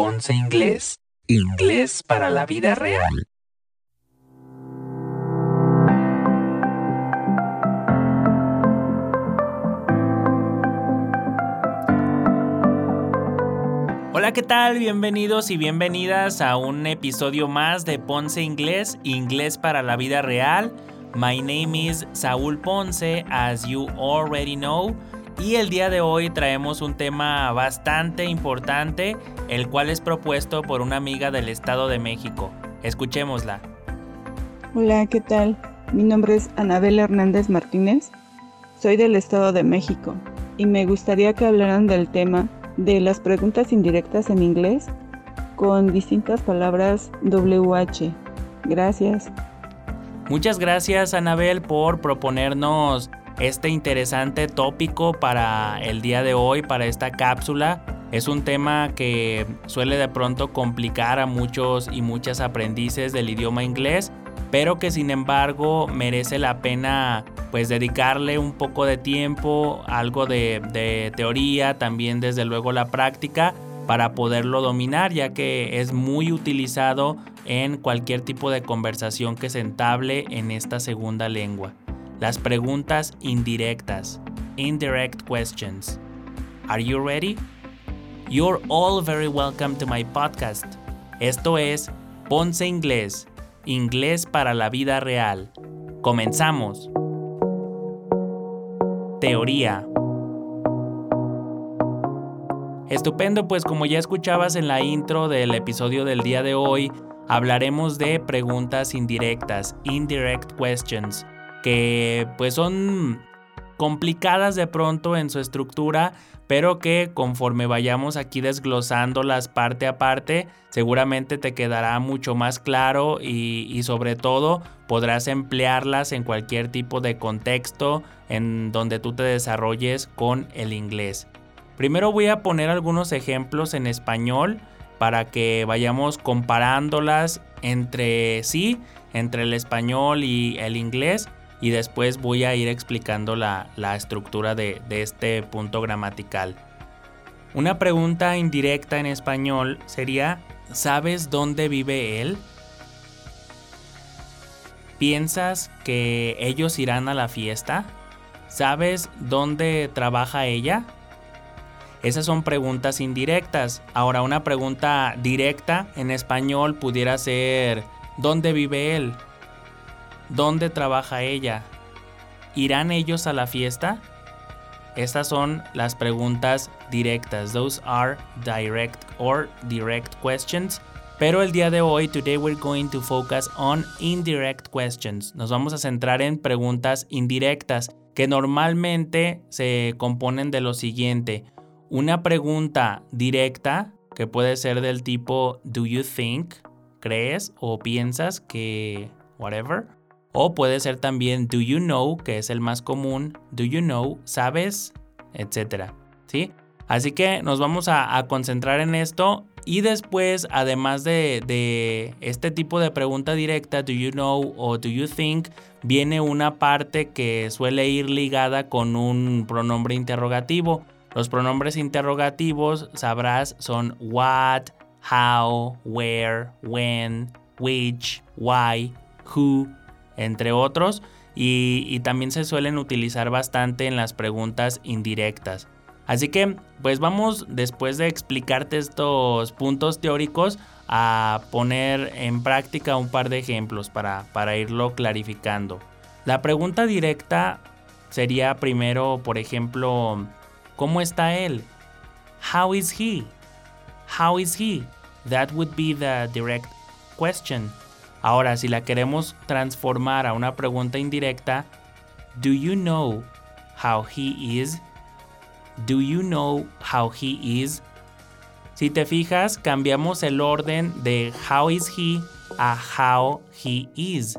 Ponce Inglés, inglés para la vida real. Hola, ¿qué tal? Bienvenidos y bienvenidas a un episodio más de Ponce Inglés, inglés para la vida real. My name is Saúl Ponce, as you already know. Y el día de hoy traemos un tema bastante importante, el cual es propuesto por una amiga del Estado de México. Escuchémosla. Hola, ¿qué tal? Mi nombre es Anabel Hernández Martínez. Soy del Estado de México y me gustaría que hablaran del tema de las preguntas indirectas en inglés con distintas palabras WH. Gracias. Muchas gracias Anabel por proponernos este interesante tópico para el día de hoy, para esta cápsula. Es un tema que suele de pronto complicar a muchos y muchas aprendices del idioma inglés, pero que sin embargo merece la pena pues dedicarle un poco de tiempo, algo de, teoría, también desde luego la práctica para poderlo dominar, ya que es muy utilizado en cualquier tipo de conversación que se entable en esta segunda lengua. Las preguntas indirectas. Indirect questions. Are you ready? You're all very welcome to my podcast. Esto es Ponce Inglés, inglés para la vida real. Comenzamos. Teoría. Estupendo, pues como ya escuchabas en la intro del episodio del día de hoy, hablaremos de preguntas indirectas, indirect questions que pues son complicadas de pronto en su estructura, pero que conforme vayamos aquí desglosándolas parte a parte, seguramente te quedará mucho más claro y, y, sobre todo podrás emplearlas en cualquier tipo de contexto en donde tú te desarrolles con el inglés. Primero voy a poner algunos ejemplos en español para que vayamos comparándolas entre sí, entre el español y el inglés y después voy a ir explicando la, estructura de, de este punto gramatical. Una pregunta indirecta en español sería, ¿sabes dónde vive él? ¿Piensas que ellos irán a la fiesta? ¿Sabes dónde trabaja ella? Esas son preguntas indirectas. Ahora, una pregunta directa en español pudiera ser, ¿dónde vive él? ¿Dónde trabaja ella? ¿Irán ellos a la fiesta? Estas son las preguntas directas. Those are direct or direct questions. Pero el día de hoy, today we're going to focus on indirect questions. Nos vamos a centrar en preguntas indirectas que normalmente se componen de lo siguiente. Una pregunta directa que puede ser del tipo do you think, crees o piensas que whatever. O puede ser también do you know, que es el más común, do you know, sabes, etcétera. ¿Sí? Así que nos vamos a, concentrar en esto y después, además de, de, este tipo de pregunta directa, do you know o do you think, viene una parte que suele ir ligada con un pronombre interrogativo. Los pronombres interrogativos, sabrás, son what, how, where, when, which, why, who, entre otros, y, también se suelen utilizar bastante en las preguntas indirectas. Así que, pues vamos, después de explicarte estos puntos teóricos, a poner en práctica un par de ejemplos para, para irlo clarificando. La pregunta directa sería primero, por ejemplo, ¿cómo está él? How is he? How is he? That would be the direct question. Ahora, si la queremos transformar a una pregunta indirecta, ¿Do you know how he is? ¿Do you know how he is? Si te fijas, cambiamos el orden de how is he a how he is.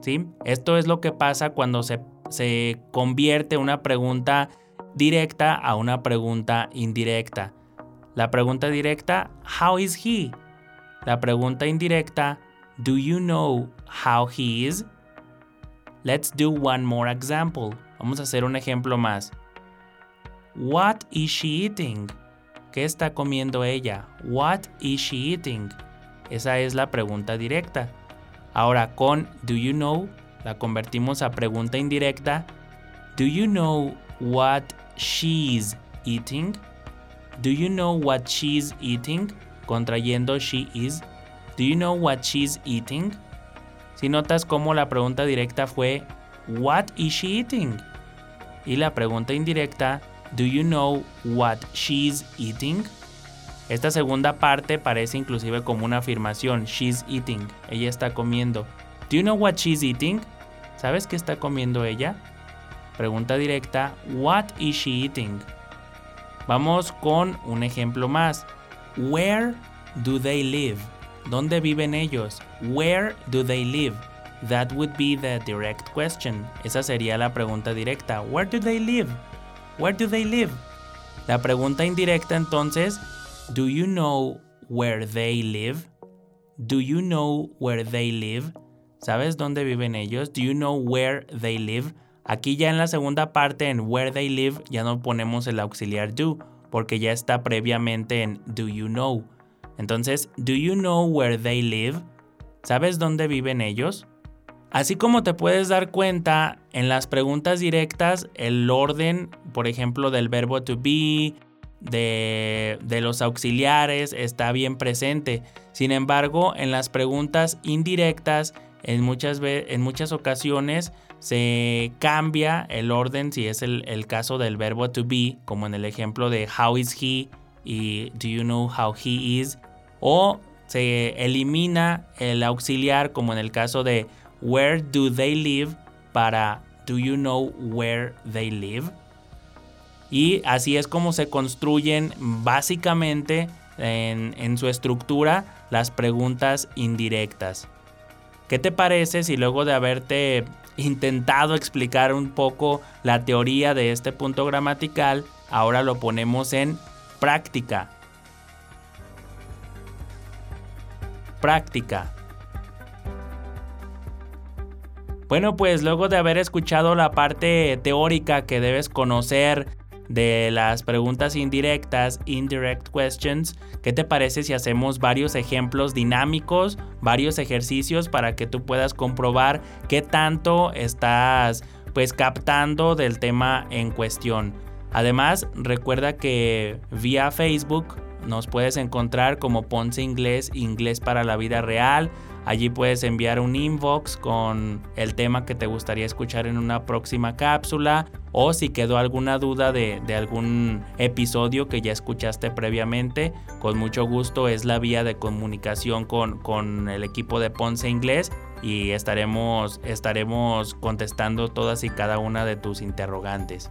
¿Sí? Esto es lo que pasa cuando se, se convierte una pregunta directa a una pregunta indirecta. La pregunta directa, how is he? La pregunta indirecta, Do you know how he is? Let's do one more example. Vamos a hacer un ejemplo más. What is she eating? ¿Qué ¿Qué está comiendo ella? What is she eating? Esa es la pregunta directa. Ahora con do you know la convertimos a pregunta indirecta. Do you know what she's eating? Do you know what she's eating? Contrayendo she is. Do you know what she's eating? Si notas cómo la pregunta directa fue What is she eating? Y la pregunta indirecta Do you know what she's eating? Esta segunda parte parece inclusive como una afirmación. She's eating. Ella está comiendo. Do you know what she's eating? ¿Sabes qué está comiendo ella? Pregunta directa. What is she eating? Vamos con un ejemplo más. Where do they live? ¿Dónde viven ellos? Where do they live? That would be the direct question. Esa sería la pregunta directa. Where do they live? Where do they live? La pregunta indirecta entonces, do you know where they live? Do you know where they live? ¿Sabes dónde viven ellos? Do you know where they live? Aquí ya en la segunda parte en where they live ya no ponemos el auxiliar do porque ya está previamente en do you know. Entonces, do you know where they live? ¿Sabes dónde viven ellos? Así como te puedes dar cuenta, en las preguntas directas, el orden, por ejemplo, del verbo to be, de, los auxiliares, está bien presente. Sin embargo, en las preguntas indirectas, en muchas, en muchas ocasiones se cambia el orden si es el caso del verbo to be, como en el ejemplo de how is he y do you know how he is, o se elimina el auxiliar como en el caso de where do they live para do you know where they live. Y así es como se construyen básicamente en, su estructura las preguntas indirectas. ¿Qué te parece si luego de haberte intentado explicar un poco la teoría de este punto gramatical, ahora lo ponemos en práctica? Práctica. Bueno, pues luego de haber escuchado la parte teórica que debes conocer de las preguntas indirectas, indirect questions, ¿qué te parece si hacemos varios ejemplos dinámicos, varios ejercicios para que tú puedas comprobar qué tanto estás pues captando del tema en cuestión? Además, recuerda que vía Facebook nos puedes encontrar como Ponce Inglés, Inglés para la vida real. Allí puedes enviar un inbox con el tema que te gustaría escuchar en una próxima cápsula o si quedó alguna duda de, algún episodio que ya escuchaste previamente, con mucho gusto es la vía de comunicación con, con el equipo de Ponce Inglés y estaremos, estaremos contestando todas y cada una de tus interrogantes.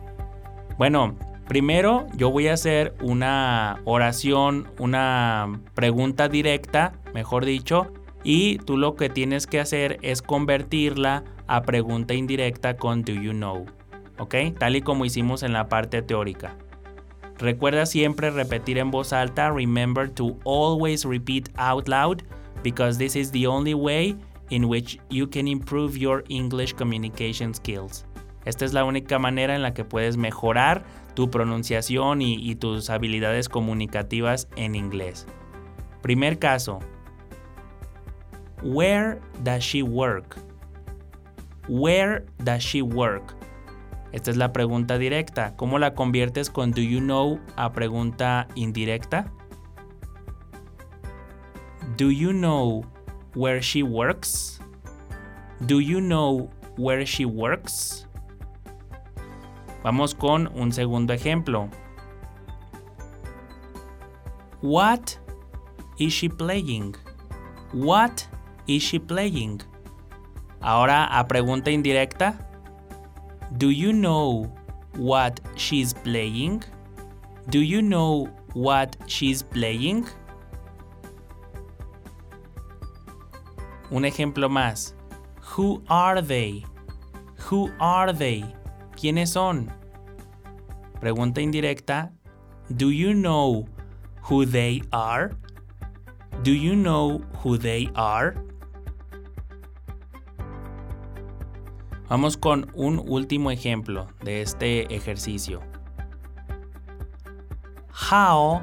Bueno, primero yo voy a hacer una oración, una pregunta directa, mejor dicho, y tú lo que tienes que hacer es convertirla a pregunta indirecta con do you know, ¿ok? Tal y como hicimos en la parte teórica. Recuerda siempre repetir en voz alta, remember to always repeat out loud because this is the only way in which you can improve your English communication skills. Esta es la única manera en la que puedes mejorar tu pronunciación y, tus habilidades comunicativas en inglés. Primer caso, Where does she work? Where does she work? Esta es la pregunta directa. ¿Cómo la conviertes con do you know a pregunta indirecta? Do you know where she works? Do you know where she works? Vamos con un segundo ejemplo. What is she playing? What is she playing? Ahora a pregunta indirecta. Do you know what she's playing? Do you know what she's playing? Un ejemplo más. Who are they? Who are they? ¿Quiénes son? Pregunta indirecta. Do you know who they are? Do you know who they are? Vamos con un último ejemplo de este ejercicio. How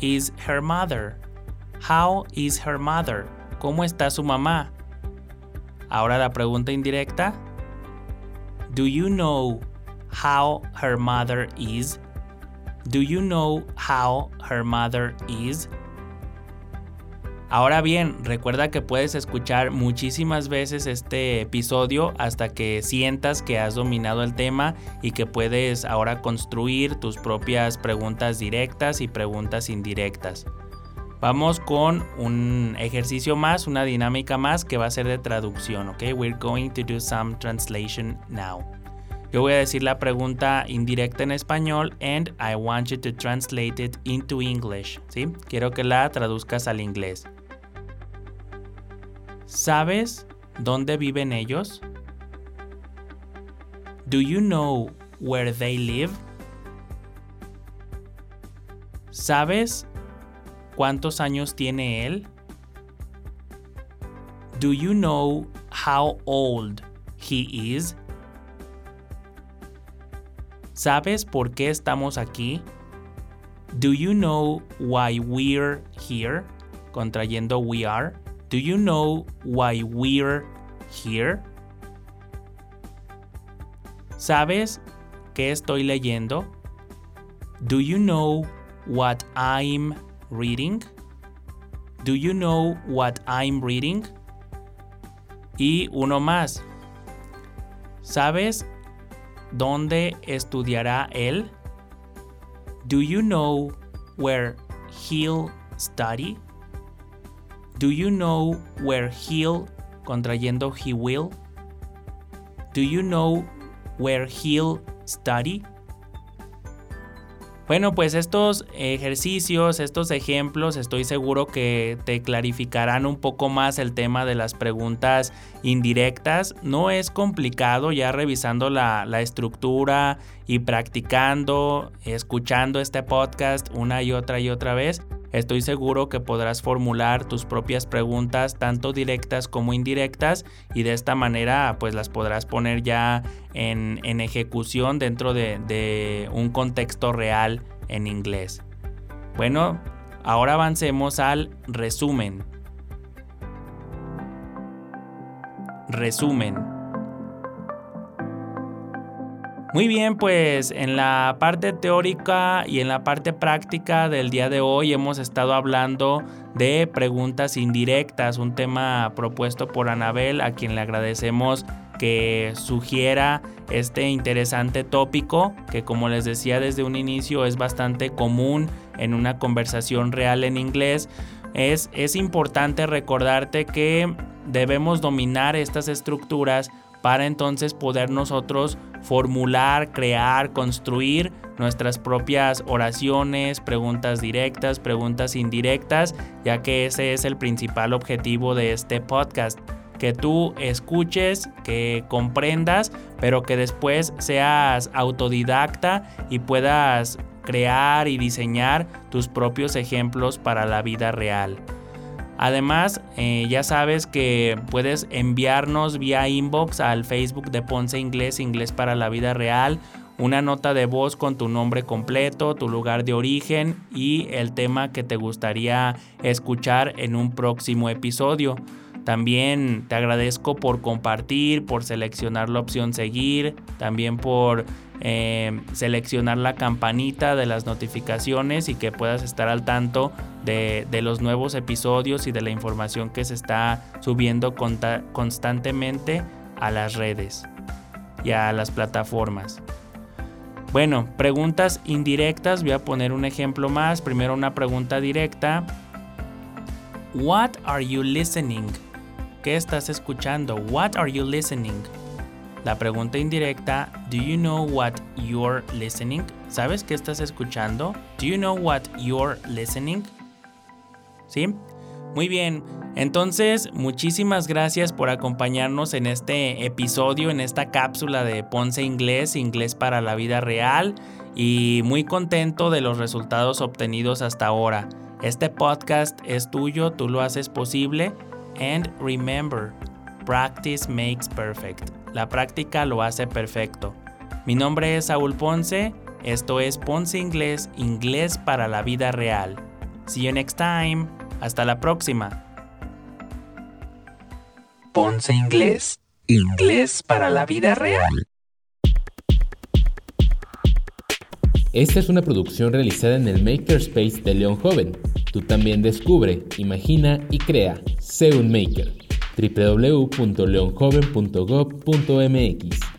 is her mother? How is her mother? ¿Cómo está su mamá? Ahora la pregunta indirecta. Do you know how her mother is? Do you know how her mother is? Ahora bien, recuerda que puedes escuchar muchísimas veces este episodio hasta que sientas que has dominado el tema y que puedes ahora construir tus propias preguntas directas y preguntas indirectas. Vamos con un ejercicio más, una dinámica más que va a ser de traducción, ¿ok? We're going to do some translation now. Yo voy a decir la pregunta indirecta en español and I want you to translate it into English, ¿sí? Quiero que la traduzcas al inglés. ¿Sabes dónde viven ellos? Do you know where they live? ¿Sabes cuántos años tiene él? Do you know how old he is? ¿Sabes por qué estamos aquí? Do you know why we're here? Contrayendo we are. Do you know why we're here? ¿Sabes qué estoy leyendo? Do you know what I'm reading? Do you know what I'm reading? Y uno más. ¿Sabes dónde estudiará él? Do you know where he'll study? Do you know where he'll, contrayendo he will? Do you know where he'll study? Bueno, pues estos ejercicios, estos ejemplos, estoy seguro que te clarificarán un poco más el tema de las preguntas indirectas. No es complicado ya revisando la, la estructura y practicando, escuchando este podcast una y otra y otra vez. Estoy seguro que podrás formular tus propias preguntas tanto directas como indirectas y de esta manera pues las podrás poner ya en, ejecución dentro de, un contexto real en inglés. Bueno, ahora avancemos al resumen. Resumen. Muy bien, pues en la parte teórica y en la parte práctica del día de hoy hemos estado hablando de preguntas indirectas, un tema propuesto por Anabel, a quien le agradecemos que sugiera este interesante tópico que como les decía desde un inicio es bastante común en una conversación real en inglés. Es, es importante recordarte que debemos dominar estas estructuras para entonces poder nosotros formular, crear, construir nuestras propias oraciones, preguntas directas, preguntas indirectas, ya que ese es el principal objetivo de este podcast. Que tú escuches, que comprendas, pero que después seas autodidacta y puedas crear y diseñar tus propios ejemplos para la vida real. Además, eh, ya sabes que puedes enviarnos vía inbox al Facebook de Ponce Inglés, Inglés para la Vida Real, una nota de voz con tu nombre completo, tu lugar de origen y el tema que te gustaría escuchar en un próximo episodio. También te agradezco por compartir, por seleccionar la opción seguir, también por eh, seleccionar la campanita de las notificaciones y que puedas estar al tanto de, los nuevos episodios y de la información que se está subiendo constantemente a las redes y a las plataformas. Bueno, preguntas indirectas, voy a poner un ejemplo más. Primero una pregunta directa. What are you listening? ¿Qué estás escuchando? What are you listening? La pregunta indirecta, do you know what you're listening? ¿Sabes qué estás escuchando? Do you know what you're listening? ¿Sí? Muy bien, entonces muchísimas gracias por acompañarnos en este episodio, en esta cápsula de Ponce Inglés, Inglés para la vida real y muy contento de los resultados obtenidos hasta ahora. Este podcast es tuyo, tú lo haces posible and remember, practice makes perfect. La práctica lo hace perfecto. Mi nombre es Saúl Ponce, esto es Ponce Inglés, Inglés para la vida real. See you next time. Hasta la próxima. Ponce Inglés. Inglés para la vida real. Esta es una producción realizada en el Makerspace de León Joven. Tú también descubre, imagina y crea. Sé un maker. www.leonjoven.gov.mx